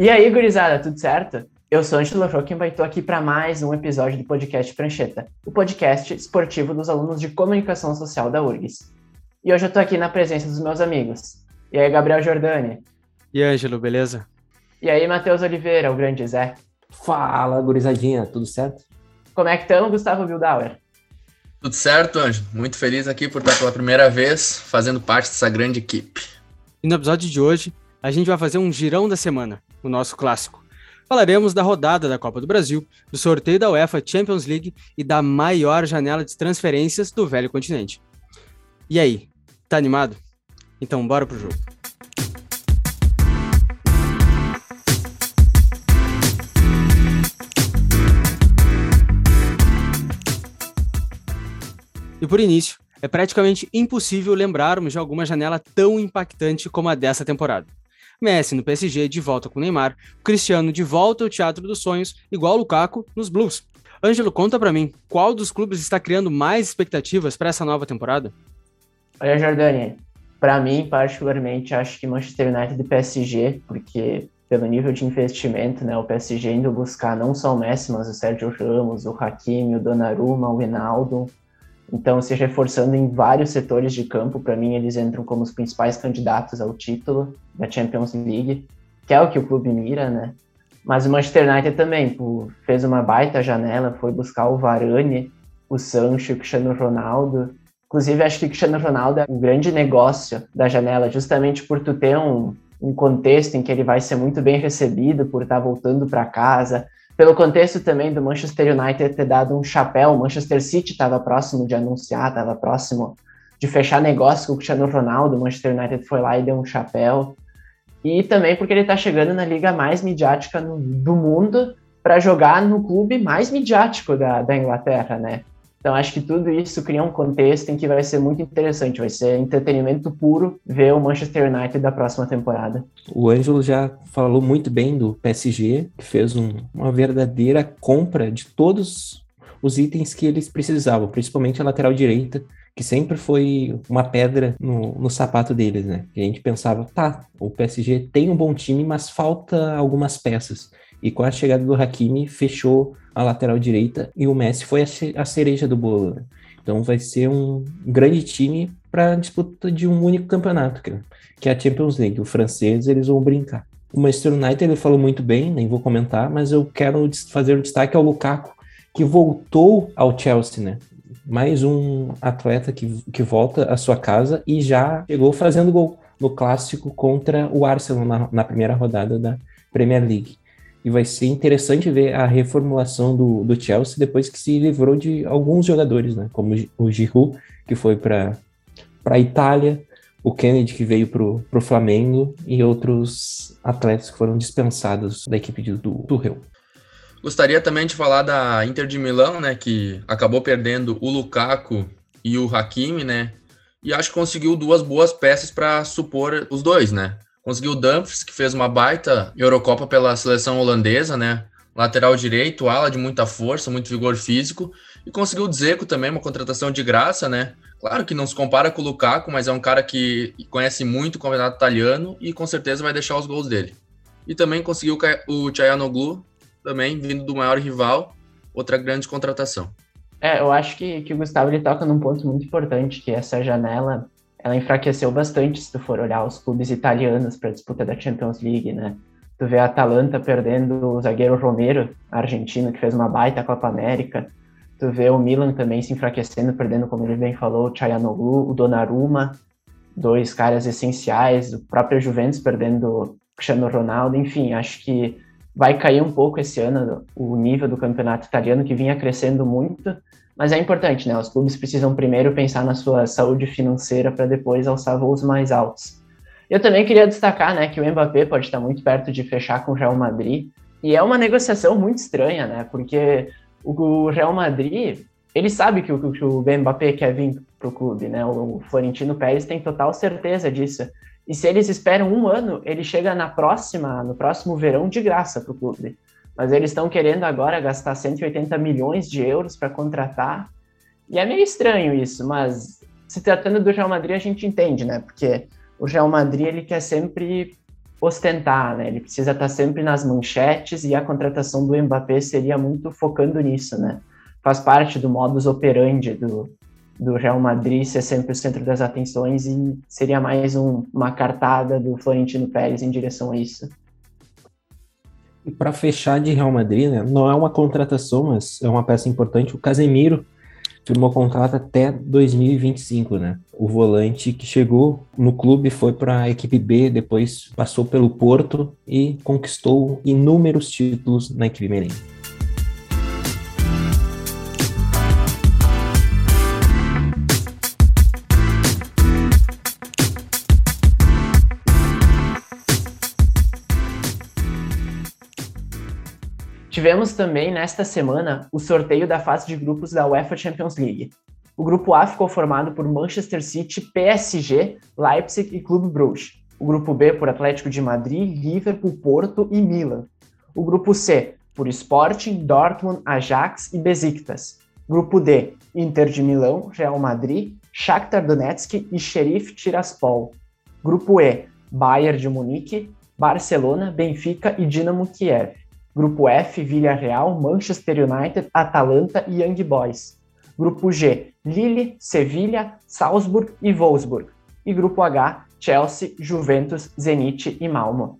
E aí, gurizada, tudo certo? Eu sou Angelo Rockenbach e estou aqui para mais um episódio do podcast Prancheta, o podcast esportivo dos alunos de comunicação social da URGS. E hoje eu estou aqui na presença dos meus amigos. E aí, Gabriel Jordani? E Ângelo, beleza? E aí, Matheus Oliveira, o grande Zé? Fala, gurizadinha, tudo certo? Como é que estamos, Gustavo Bildauer? Tudo certo, Ângelo. Muito feliz aqui por estar pela primeira vez fazendo parte dessa grande equipe. E no episódio de hoje, a gente vai fazer um girão da semana, o nosso clássico. Falaremos da rodada da Copa do Brasil, do sorteio da UEFA Champions League e da maior janela de transferências do velho continente. E aí, tá animado? Então bora pro jogo. E por início, é praticamente impossível lembrarmos de alguma janela tão impactante como a dessa temporada. Messi no PSG de volta com Neymar, Cristiano de volta ao Teatro dos Sonhos, igual Lukaku nos Blues. Ângelo, conta para mim, qual dos clubes está criando mais expectativas para essa nova temporada? Olha, Jordani, para mim, particularmente, acho que Manchester United e PSG, porque pelo nível de investimento, né, o PSG indo buscar não só o Messi, mas o Sérgio Ramos, o Hakimi, o Donnarumma, o Ronaldo, então, se reforçando em vários setores de campo, para mim eles entram como os principais candidatos ao título da Champions League, que é o que o clube mira, né? Mas o Manchester United também pô, fez uma baita janela, foi buscar o Varane, o Sancho, o Cristiano Ronaldo. Inclusive, acho que o Cristiano Ronaldo é um grande negócio da janela, justamente por tu ter um, um contexto em que ele vai ser muito bem recebido por estar voltando para casa, pelo contexto também do Manchester United ter dado um chapéu, o Manchester City estava próximo de anunciar, estava próximo de fechar negócio com o Cristiano Ronaldo, o Manchester United foi lá e deu um chapéu. E também porque ele está chegando na liga mais midiática no, do mundo para jogar no clube mais midiático da, da Inglaterra, né? Então acho que tudo isso cria um contexto em que vai ser muito interessante, vai ser entretenimento puro ver o Manchester United da próxima temporada. O Ângelo já falou muito bem do PSG, que fez um, uma verdadeira compra de todos os itens que eles precisavam, principalmente a lateral direita, que sempre foi uma pedra no, no sapato deles, né? a gente pensava, tá, o PSG tem um bom time, mas falta algumas peças. E com a chegada do Hakimi, fechou a lateral direita e o Messi foi a cereja do bolo. Né? Então vai ser um grande time para disputa de um único campeonato, que é a Champions League. O francês eles vão brincar. O Manchester United ele falou muito bem, nem vou comentar, mas eu quero fazer um destaque ao Lukaku, que voltou ao Chelsea, né? Mais um atleta que, que volta à sua casa e já chegou fazendo gol no clássico contra o Arsenal na, na primeira rodada da Premier League. E vai ser interessante ver a reformulação do, do Chelsea depois que se livrou de alguns jogadores, né? Como o Giroud, que foi para a Itália, o Kennedy, que veio para o Flamengo, e outros atletas que foram dispensados da equipe do, do Rio. Gostaria também de falar da Inter de Milão, né? Que acabou perdendo o Lukaku e o Hakimi, né? E acho que conseguiu duas boas peças para supor os dois, né? Conseguiu o Dumfries, que fez uma baita Eurocopa pela seleção holandesa, né? Lateral direito, ala de muita força, muito vigor físico. E conseguiu o Dzeko também, uma contratação de graça, né? Claro que não se compara com o Lukaku, mas é um cara que conhece muito o campeonato italiano e com certeza vai deixar os gols dele. E também conseguiu o Chayanoglu, também vindo do maior rival, outra grande contratação. É, eu acho que, que o Gustavo ele toca num ponto muito importante, que essa janela ela enfraqueceu bastante se tu for olhar os clubes italianos para a disputa da Champions League, né? Tu vê a Atalanta perdendo o zagueiro Romero, argentino, que fez uma baita Copa América. Tu vê o Milan também se enfraquecendo, perdendo, como ele bem falou, o Chayanoglu, o Donnarumma, dois caras essenciais, o próprio Juventus perdendo o Cristiano Ronaldo. Enfim, acho que vai cair um pouco esse ano o nível do campeonato italiano, que vinha crescendo muito, mas é importante, né? Os clubes precisam primeiro pensar na sua saúde financeira para depois alçar voos mais altos. Eu também queria destacar, né, que o Mbappé pode estar muito perto de fechar com o Real Madrid, e é uma negociação muito estranha, né? Porque o Real Madrid, ele sabe que o, que o Mbappé quer vir para o clube, né? O Florentino Pérez tem total certeza disso. E se eles esperam um ano, ele chega na próxima, no próximo verão de graça para o clube mas eles estão querendo agora gastar 180 milhões de euros para contratar. E é meio estranho isso, mas se tratando do Real Madrid a gente entende, né? Porque o Real Madrid ele quer sempre ostentar, né? Ele precisa estar sempre nas manchetes e a contratação do Mbappé seria muito focando nisso, né? Faz parte do modus operandi do, do Real Madrid ser sempre o centro das atenções e seria mais um, uma cartada do Florentino Pérez em direção a isso. E para fechar de Real Madrid, né, não é uma contratação, mas é uma peça importante. O Casemiro firmou contrato até 2025, né? O volante que chegou no clube foi para a equipe B, depois passou pelo Porto e conquistou inúmeros títulos na equipe merengue. Tivemos também nesta semana o sorteio da fase de grupos da UEFA Champions League. O grupo A ficou formado por Manchester City, PSG, Leipzig e Clube Brugge. O grupo B por Atlético de Madrid, Liverpool, Porto e Milan. O grupo C por Sporting, Dortmund, Ajax e Besiktas. Grupo D, Inter de Milão, Real Madrid, Shakhtar Donetsk e Sheriff Tiraspol. Grupo E, Bayern de Munique, Barcelona, Benfica e Dinamo Kiev. Grupo F, Villarreal, Manchester United, Atalanta e Young Boys. Grupo G, Lille, Sevilha, Salzburg e Wolfsburg. E Grupo H, Chelsea, Juventus, Zenit e Malmo.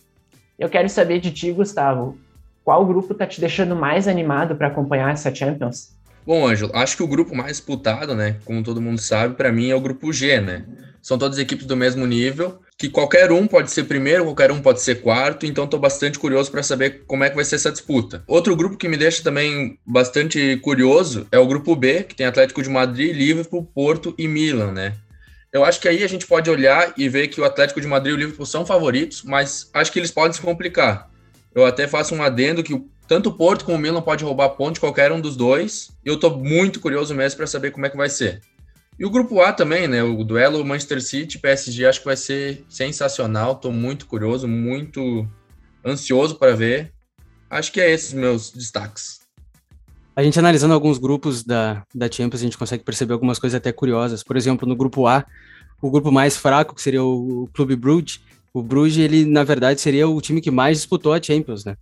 Eu quero saber de ti, Gustavo, qual grupo tá te deixando mais animado para acompanhar essa Champions? Bom, Ângelo, acho que o grupo mais disputado, né, como todo mundo sabe, para mim é o grupo G, né? São todas equipes do mesmo nível que qualquer um pode ser primeiro, qualquer um pode ser quarto, então estou bastante curioso para saber como é que vai ser essa disputa. Outro grupo que me deixa também bastante curioso é o grupo B, que tem Atlético de Madrid, Liverpool, Porto e Milan, né? Eu acho que aí a gente pode olhar e ver que o Atlético de Madrid e o Liverpool são favoritos, mas acho que eles podem se complicar. Eu até faço um adendo que tanto o Porto como o Milan pode roubar ponto de qualquer um dos dois, e eu estou muito curioso mesmo para saber como é que vai ser. E o grupo A também, né? O duelo Manchester City PSG acho que vai ser sensacional. Estou muito curioso, muito ansioso para ver. Acho que é esses meus destaques. A gente analisando alguns grupos da, da Champions, a gente consegue perceber algumas coisas até curiosas. Por exemplo, no grupo A, o grupo mais fraco, que seria o Clube Brugge, o Brugge, ele, na verdade, seria o time que mais disputou a Champions, né?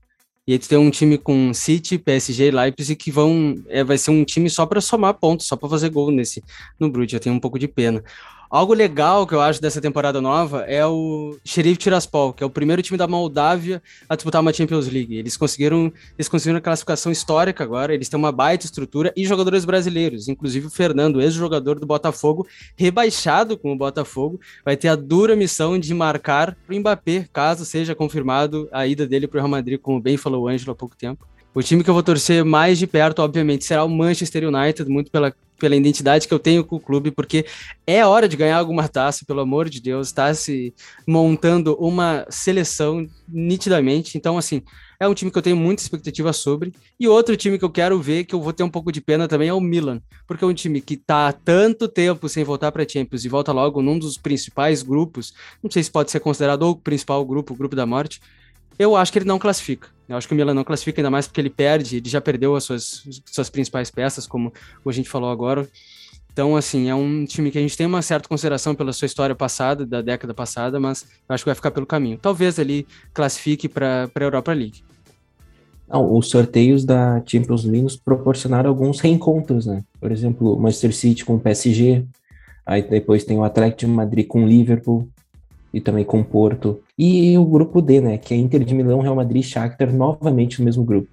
E aí tu tem um time com City, PSG Leipzig que vão. É, vai ser um time só para somar pontos, só para fazer gol nesse no Brugge. Eu tenho um pouco de pena. Algo legal que eu acho dessa temporada nova é o Sheriff Tiraspol, que é o primeiro time da Moldávia a disputar uma Champions League. Eles conseguiram, eles conseguiram a classificação histórica agora, eles têm uma baita estrutura e jogadores brasileiros, inclusive o Fernando, ex-jogador do Botafogo, rebaixado com o Botafogo, vai ter a dura missão de marcar o Mbappé, caso seja confirmado a ida dele para o Real Madrid, como bem falou o Ângelo há pouco tempo. O time que eu vou torcer mais de perto, obviamente, será o Manchester United, muito pela, pela identidade que eu tenho com o clube, porque é hora de ganhar alguma taça, pelo amor de Deus, está se montando uma seleção nitidamente. Então, assim, é um time que eu tenho muita expectativa sobre. E outro time que eu quero ver, que eu vou ter um pouco de pena também, é o Milan, porque é um time que está há tanto tempo sem voltar para Champions e volta logo num dos principais grupos. Não sei se pode ser considerado o principal grupo, o grupo da morte eu acho que ele não classifica. Eu acho que o Milan não classifica ainda mais porque ele perde, ele já perdeu as suas, suas principais peças, como a gente falou agora. Então, assim, é um time que a gente tem uma certa consideração pela sua história passada, da década passada, mas eu acho que vai ficar pelo caminho. Talvez ele classifique para a Europa League. Não, os sorteios da Champions League nos proporcionaram alguns reencontros, né? Por exemplo, o Manchester City com o PSG, aí depois tem o Atlético de Madrid com o Liverpool, e também com Porto. E o grupo D, né, que é Inter de Milão, Real Madrid e Shakhtar, novamente no mesmo grupo.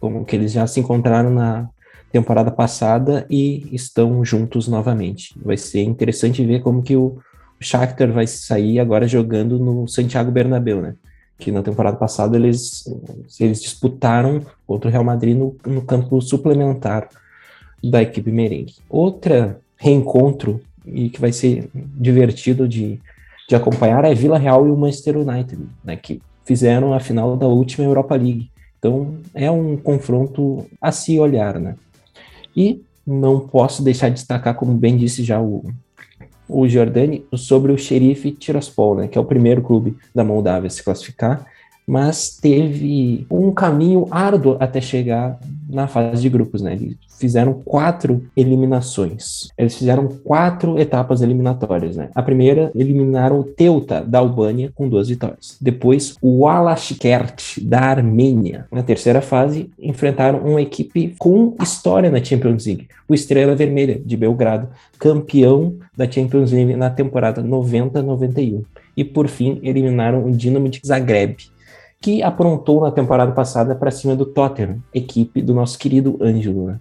Como que eles já se encontraram na temporada passada e estão juntos novamente. Vai ser interessante ver como que o Shakhtar vai sair agora jogando no Santiago Bernabéu, né? Que na temporada passada eles, eles disputaram contra o Real Madrid no, no campo suplementar da equipe merengue. Outra reencontro e que vai ser divertido de de acompanhar é Vila Real e o Manchester United, né, que fizeram a final da última Europa League. Então é um confronto a se olhar, né? E não posso deixar de destacar, como bem disse já o, o Jordani, sobre o Xerife Tiraspol, né, que é o primeiro clube da Moldávia a se classificar, mas teve um caminho árduo até chegar na fase de grupos, né? Eles fizeram quatro eliminações. Eles fizeram quatro etapas eliminatórias, né? A primeira, eliminaram o Teuta, da Albânia, com duas vitórias. Depois, o Alashkert, da Armênia. Na terceira fase, enfrentaram uma equipe com história na Champions League, o Estrela Vermelha, de Belgrado, campeão da Champions League na temporada 90-91. E, por fim, eliminaram o Dinamo de Zagreb, que aprontou na temporada passada para cima do Tottenham, equipe do nosso querido Ângelo. Né?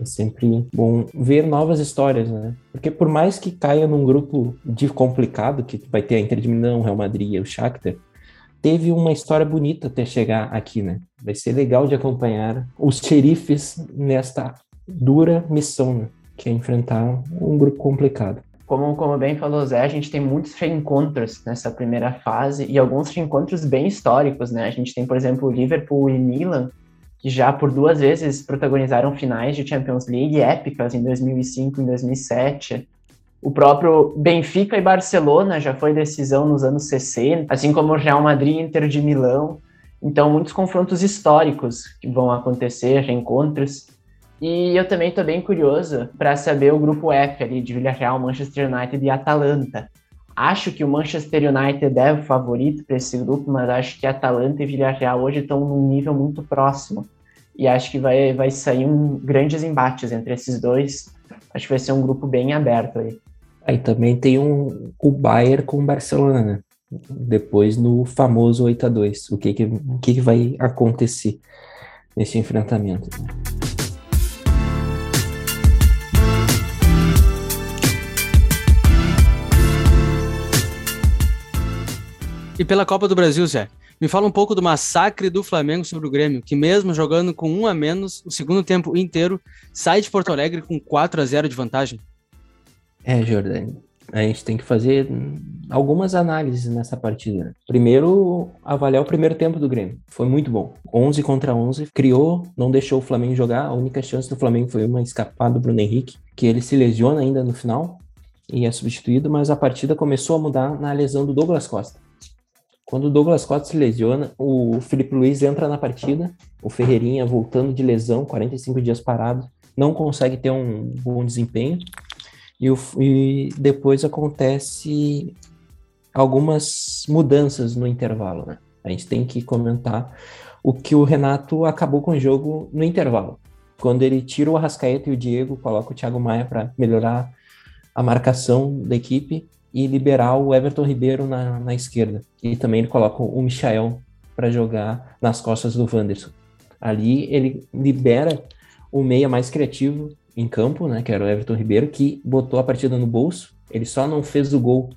É sempre bom ver novas histórias, né? Porque por mais que caia num grupo de complicado, que vai ter a Inter de Milão, o Real Madrid e o Shakhtar, teve uma história bonita até chegar aqui, né? Vai ser legal de acompanhar os xerifes nesta dura missão, né? que é enfrentar um grupo complicado. Como, como bem falou Zé, a gente tem muitos reencontros nessa primeira fase e alguns reencontros bem históricos, né? A gente tem, por exemplo, Liverpool e Milan, que já por duas vezes protagonizaram finais de Champions League épicas em 2005 e 2007. O próprio Benfica e Barcelona já foi decisão nos anos 60, assim como o Real Madrid e Inter de Milão. Então, muitos confrontos históricos que vão acontecer, reencontros. E eu também estou bem curioso para saber o grupo F ali de Villarreal, Manchester United e Atalanta. Acho que o Manchester United é o favorito para esse grupo, mas acho que Atalanta e Villarreal hoje estão num nível muito próximo. E acho que vai, vai sair um, grandes embates entre esses dois. Acho que vai ser um grupo bem aberto aí. Aí também tem um, o Bayern com o Barcelona, né? Depois no famoso 8 a 2 O que, que, o que, que vai acontecer nesse enfrentamento? E pela Copa do Brasil, Zé, me fala um pouco do massacre do Flamengo sobre o Grêmio, que mesmo jogando com um a menos, o segundo tempo inteiro, sai de Porto Alegre com 4 a 0 de vantagem. É, Jordani. A gente tem que fazer algumas análises nessa partida. Primeiro, avaliar o primeiro tempo do Grêmio. Foi muito bom. 11 contra 11. Criou, não deixou o Flamengo jogar. A única chance do Flamengo foi uma escapada do Bruno Henrique, que ele se lesiona ainda no final e é substituído, mas a partida começou a mudar na lesão do Douglas Costa. Quando o Douglas Costa se lesiona, o Felipe Luiz entra na partida, o Ferreirinha voltando de lesão, 45 dias parado, não consegue ter um bom desempenho. E, o, e depois acontece algumas mudanças no intervalo, né? A gente tem que comentar o que o Renato acabou com o jogo no intervalo. Quando ele tira o Arrascaeta e o Diego, coloca o Thiago Maia para melhorar a marcação da equipe e liberar o Everton Ribeiro na, na esquerda. E também ele coloca o Michael para jogar nas costas do Wanderson. Ali ele libera o meia mais criativo em campo, né, que era o Everton Ribeiro, que botou a partida no bolso. Ele só não fez o gol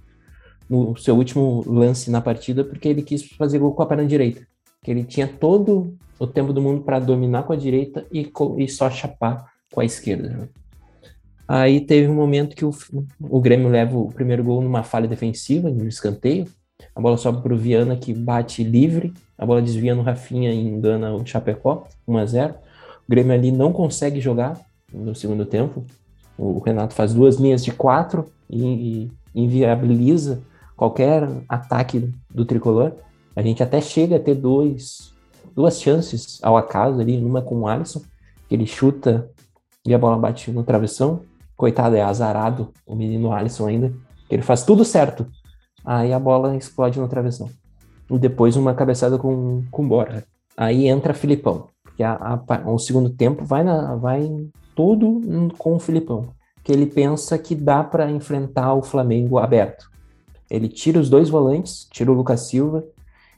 no seu último lance na partida porque ele quis fazer gol com a perna direita. Que ele tinha todo o tempo do mundo para dominar com a direita e, e só chapar com a esquerda. Né? Aí teve um momento que o, o Grêmio leva o primeiro gol numa falha defensiva, no escanteio. A bola sobe para o Viana, que bate livre. A bola desvia no Rafinha e engana o Chapecó, 1 a 0 O Grêmio ali não consegue jogar no segundo tempo. O Renato faz duas linhas de quatro e, e inviabiliza qualquer ataque do tricolor. A gente até chega a ter dois, duas chances ao acaso ali, uma com o Alisson, que ele chuta e a bola bate no travessão coitado, é azarado o menino Alisson ainda, ele faz tudo certo. Aí a bola explode no travessão. E depois uma cabeçada com, com Borja. Aí entra Filipão. Porque a, a, o segundo tempo vai, na, vai tudo com o Filipão. Que ele pensa que dá para enfrentar o Flamengo aberto. Ele tira os dois volantes, tira o Lucas Silva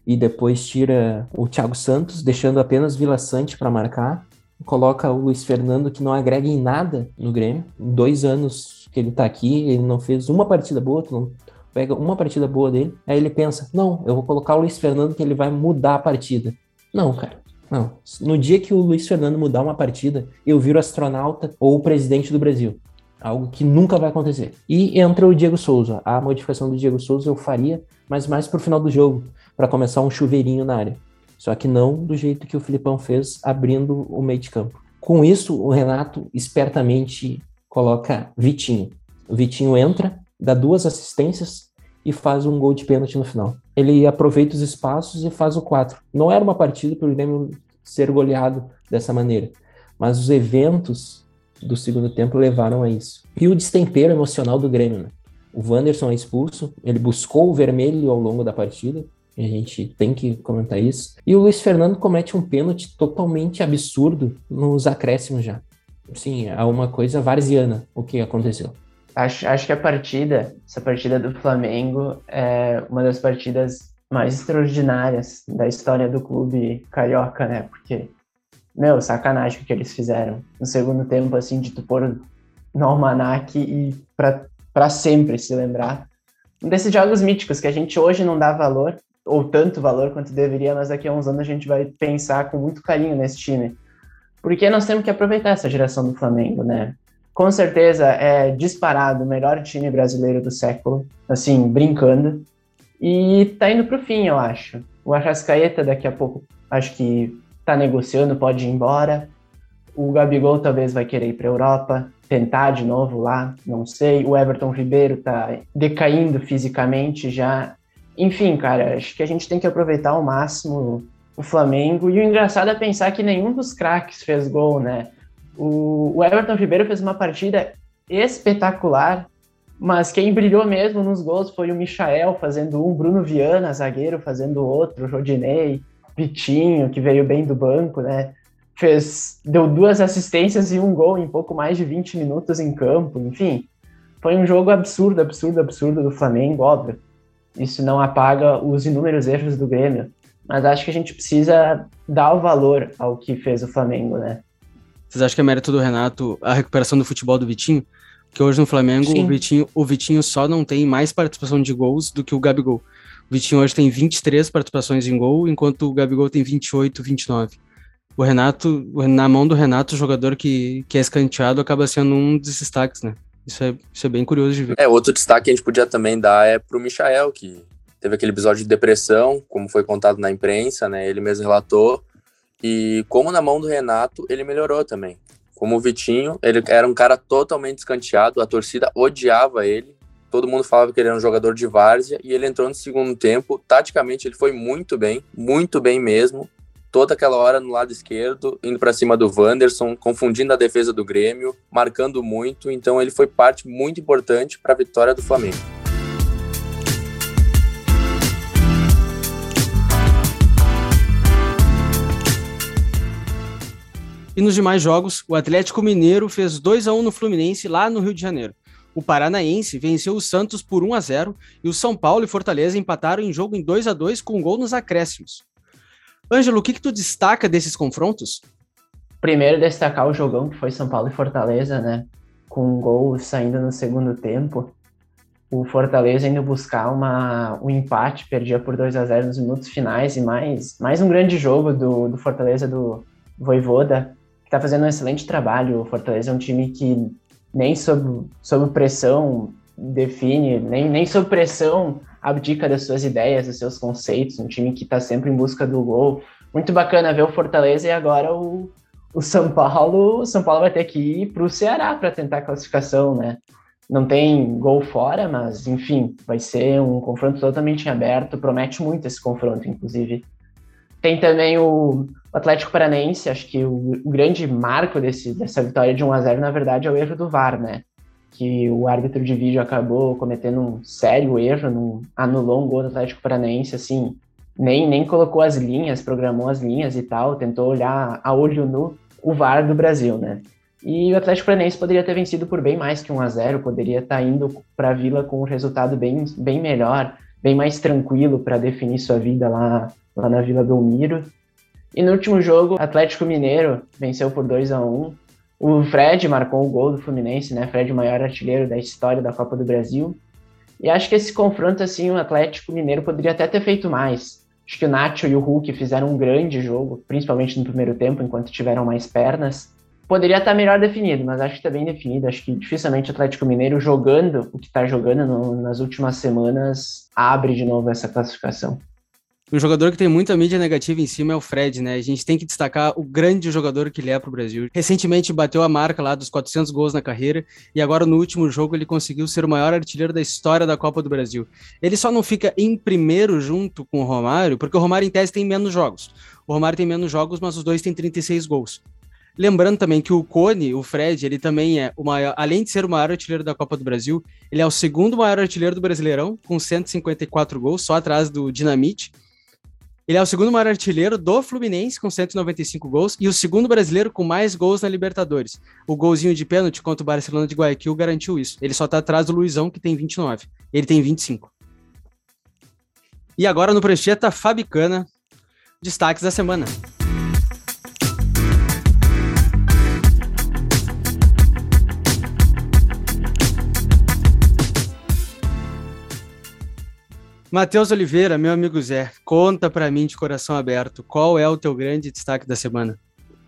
e depois tira o Thiago Santos, deixando apenas Vila Sante para marcar coloca o Luiz Fernando, que não agrega em nada no Grêmio. Em dois anos que ele tá aqui, ele não fez uma partida boa, tu não pega uma partida boa dele. Aí ele pensa: não, eu vou colocar o Luiz Fernando que ele vai mudar a partida. Não, cara. Não. No dia que o Luiz Fernando mudar uma partida, eu viro astronauta ou presidente do Brasil. Algo que nunca vai acontecer. E entra o Diego Souza. A modificação do Diego Souza eu faria, mas mais pro final do jogo, para começar um chuveirinho na área. Só que não do jeito que o Filipão fez, abrindo o meio de campo. Com isso, o Renato espertamente coloca Vitinho. O Vitinho entra, dá duas assistências e faz um gol de pênalti no final. Ele aproveita os espaços e faz o 4. Não era uma partida para o Grêmio ser goleado dessa maneira. Mas os eventos do segundo tempo levaram a isso. E o destempero emocional do Grêmio, né? O Wanderson é expulso, ele buscou o vermelho ao longo da partida, a gente tem que comentar isso. E o Luiz Fernando comete um pênalti totalmente absurdo nos acréscimos já. Sim, é uma coisa varziana o que aconteceu. Acho, acho que a partida, essa partida do Flamengo, é uma das partidas mais extraordinárias da história do clube carioca, né? Porque, meu, sacanagem o que eles fizeram. No segundo tempo, assim, de tu pôr no almanac e pra, pra sempre se lembrar. Um desses jogos míticos que a gente hoje não dá valor, ou tanto valor quanto deveria, mas daqui a uns anos a gente vai pensar com muito carinho nesse time. Porque nós temos que aproveitar essa geração do Flamengo, né? Com certeza é disparado o melhor time brasileiro do século, assim, brincando. E tá indo pro fim, eu acho. O Arrascaeta daqui a pouco acho que tá negociando, pode ir embora. O Gabigol talvez vai querer ir pra Europa, tentar de novo lá, não sei. O Everton Ribeiro tá decaindo fisicamente já. Enfim, cara, acho que a gente tem que aproveitar ao máximo o Flamengo. E o engraçado é pensar que nenhum dos craques fez gol, né? O, o Everton Ribeiro fez uma partida espetacular, mas quem brilhou mesmo nos gols foi o Michael fazendo um, Bruno Viana, zagueiro, fazendo outro, Rodinei, Vitinho, que veio bem do banco, né? Fez, deu duas assistências e um gol em pouco mais de 20 minutos em campo, enfim. Foi um jogo absurdo, absurdo, absurdo do Flamengo, óbvio. Isso não apaga os inúmeros erros do Grêmio, mas acho que a gente precisa dar o valor ao que fez o Flamengo, né? Vocês acham que é mérito do Renato a recuperação do futebol do Vitinho? Porque hoje no Flamengo o Vitinho, o Vitinho só não tem mais participação de gols do que o Gabigol. O Vitinho hoje tem 23 participações em gol, enquanto o Gabigol tem 28, 29. O Renato, na mão do Renato, o jogador que, que é escanteado acaba sendo um dos destaques, né? Isso é, isso é bem curioso de ver. É, outro destaque que a gente podia também dar é pro Michael, que teve aquele episódio de depressão, como foi contado na imprensa, né? Ele mesmo relatou. E como na mão do Renato, ele melhorou também. Como o Vitinho, ele era um cara totalmente escanteado, a torcida odiava ele. Todo mundo falava que ele era um jogador de várzea e ele entrou no segundo tempo. Taticamente, ele foi muito bem, muito bem mesmo. Toda aquela hora no lado esquerdo, indo para cima do Wanderson, confundindo a defesa do Grêmio, marcando muito. Então, ele foi parte muito importante para a vitória do Flamengo. E nos demais jogos, o Atlético Mineiro fez 2 a 1 no Fluminense lá no Rio de Janeiro. O Paranaense venceu o Santos por 1 a 0 e o São Paulo e Fortaleza empataram em jogo em 2 a 2 com um gol nos acréscimos. Ângelo, o que, que tu destaca desses confrontos? Primeiro, destacar o jogão que foi São Paulo e Fortaleza, né? Com um gol saindo no segundo tempo. O Fortaleza indo buscar uma, um empate, perdia por 2 a 0 nos minutos finais e mais, mais um grande jogo do, do Fortaleza do Voivoda, que está fazendo um excelente trabalho. O Fortaleza é um time que nem sob, sob pressão define, nem, nem sob pressão abdica das suas ideias, dos seus conceitos, um time que está sempre em busca do gol. Muito bacana ver o Fortaleza e agora o, o São Paulo. O São Paulo vai ter que ir para o Ceará para tentar a classificação, né? Não tem gol fora, mas enfim, vai ser um confronto totalmente aberto. Promete muito esse confronto, inclusive. Tem também o Atlético Paranaense, acho que o, grande marco desse, dessa vitória de 1 a 0 na verdade, é o erro do VAR, né? Que o árbitro de vídeo acabou cometendo um sério erro, anulou um gol do Atlético Paranaense, assim, nem, nem colocou as linhas, programou as linhas e tal, tentou olhar a olho nu o VAR do Brasil, né? E o Atlético Paranaense poderia ter vencido por bem mais que 1 a 0 poderia estar tá indo para a Vila com um resultado bem, bem melhor, bem mais tranquilo para definir sua vida lá lá na Vila Belmiro. E no último jogo, Atlético Mineiro venceu por 2 a 1 O Fred marcou o gol do Fluminense, né? Fred, o maior artilheiro da história da Copa do Brasil. E acho que esse confronto, assim, o Atlético Mineiro poderia até ter feito mais. Acho que o Nacho e o Hulk fizeram um grande jogo, principalmente no primeiro tempo, enquanto tiveram mais pernas. Poderia estar melhor definido, mas acho que está bem definido. Acho que dificilmente o Atlético Mineiro jogando o que está jogando no, nas últimas semanas abre de novo essa classificação. Um jogador que tem muita mídia negativa em cima é o Fred, né? A gente tem que destacar o grande jogador que ele é para o Brasil. Recentemente bateu a marca lá dos 400 gols na carreira e agora no último jogo ele conseguiu ser o maior artilheiro da história da Copa do Brasil. Ele só não fica em primeiro junto com o Romário, porque o Romário em tese tem menos jogos. O Romário tem menos jogos, mas os dois têm 36 gols. Lembrando também que o Cone, o Fred, ele também é o maior, além de ser o maior artilheiro da Copa do Brasil, ele é o segundo maior artilheiro do Brasileirão, com 154 gols, só atrás do Dinamite. Ele é o segundo maior artilheiro do Fluminense, com 195 gols, e o segundo brasileiro com mais gols na Libertadores. O golzinho de pênalti contra o Barcelona de Guayaquil garantiu isso. Ele só está atrás do Luizão, que tem 29. Ele tem 25. E agora no Prancheta, Fabicana, destaques da semana. Matheus Oliveira, meu amigo Zé, conta para mim de coração aberto, qual é o teu grande destaque da semana?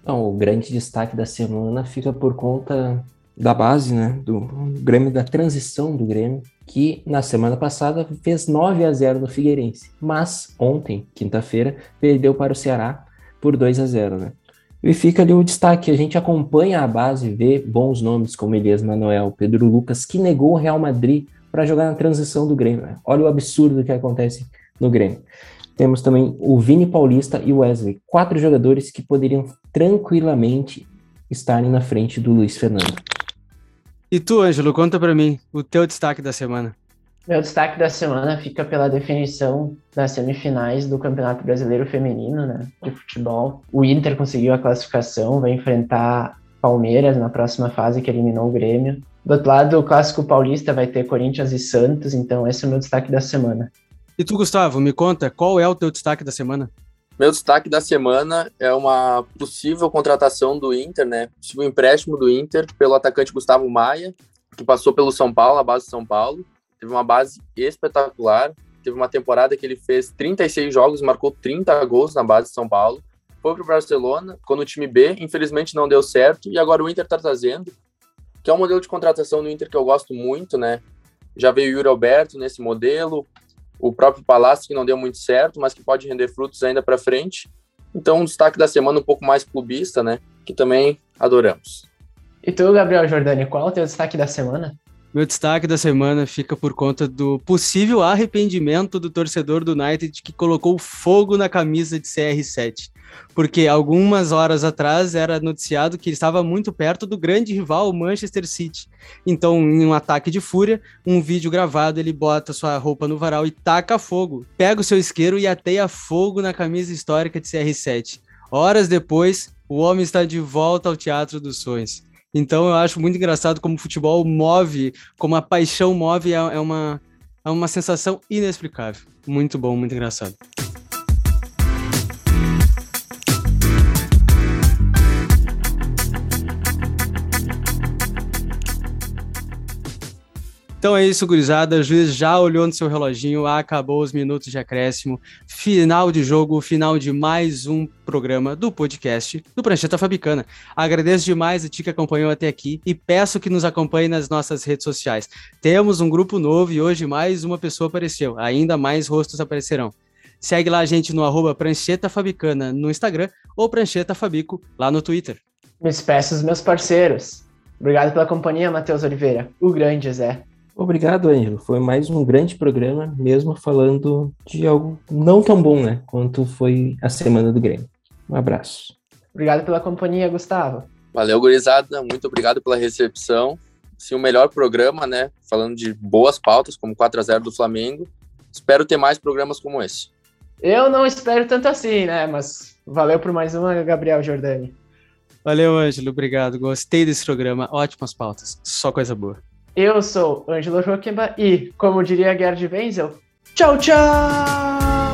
Então, o grande destaque da semana fica por conta da base, né, do Grêmio, da transição do Grêmio, que na semana passada fez 9 a 0 no Figueirense, mas ontem, quinta-feira, perdeu para o Ceará por 2 a 0, né? E fica ali o destaque, a gente acompanha a base, vê bons nomes como Elias Manuel, Pedro Lucas, que negou o Real Madrid para jogar na transição do Grêmio. Né? Olha o absurdo que acontece no Grêmio. Temos também o Vini Paulista e o Wesley, quatro jogadores que poderiam tranquilamente estarem na frente do Luiz Fernando. E tu, Ângelo, conta para mim o teu destaque da semana. Meu destaque da semana fica pela definição das semifinais do Campeonato Brasileiro Feminino, né, de futebol. O Inter conseguiu a classificação, vai enfrentar Palmeiras na próxima fase que eliminou o Grêmio. Do outro lado, o clássico paulista vai ter Corinthians e Santos, então esse é o meu destaque da semana. E tu, Gustavo, me conta, qual é o teu destaque da semana? Meu destaque da semana é uma possível contratação do Inter, né? Possível empréstimo do Inter pelo atacante Gustavo Maia, que passou pelo São Paulo, a base de São Paulo. Teve uma base espetacular. Teve uma temporada que ele fez 36 jogos, marcou 30 gols na base de São Paulo. Foi pro Barcelona, ficou no time B, infelizmente não deu certo, e agora o Inter tá trazendo que é um modelo de contratação do Inter que eu gosto muito, né? Já veio o Yuri Alberto nesse modelo, o próprio Palácio, que não deu muito certo, mas que pode render frutos ainda para frente. Então, um destaque da semana um pouco mais clubista, né? Que também adoramos. E tu, Gabriel Jordani, qual é o teu destaque da semana? Meu destaque da semana fica por conta do possível arrependimento do torcedor do United que colocou fogo na camisa de CR7 porque algumas horas atrás era noticiado que ele estava muito perto do grande rival Manchester City. Então, em um ataque de fúria, um vídeo gravado, ele bota sua roupa no varal e taca fogo. Pega o seu isqueiro e ateia fogo na camisa histórica de CR7. Horas depois, o homem está de volta ao Teatro dos Sonhos. Então eu acho muito engraçado como o futebol move, como a paixão move, é, é uma, é uma sensação inexplicável. Muito bom, muito engraçado. Então é isso, gurizada. O juiz já olhou no seu reloginho, acabou os minutos de acréscimo. Final de jogo, final de mais um programa do podcast do Prancheta Fabicana. Agradeço demais a ti que acompanhou até aqui e peço que nos acompanhe nas nossas redes sociais. Temos um grupo novo e hoje mais uma pessoa apareceu. Ainda mais rostos aparecerão. Segue lá a gente no arroba Prancheta Fabicana no Instagram ou Prancheta Fabico lá no Twitter. Me despeço dos meus parceiros. Obrigado pela companhia, Matheus Oliveira. O grande Zé. Obrigado, Ângelo. Foi mais um grande programa, mesmo falando de algo não tão bom, né? Quanto foi a semana do Grêmio. Um abraço. Obrigado pela companhia, Gustavo. Valeu, gurizada. Muito obrigado pela recepção. Sim, o melhor programa, né? Falando de boas pautas, como 4 a 0 do Flamengo. Espero ter mais programas como esse. Eu não espero tanto assim, né? Mas valeu por mais uma, Gabriel Jordani. Valeu, Ângelo. Obrigado. Gostei desse programa. Ótimas pautas. Só coisa boa. Eu sou Ângelo Joaquimba e, como diria Gerd Wenzel, tchau, tchau!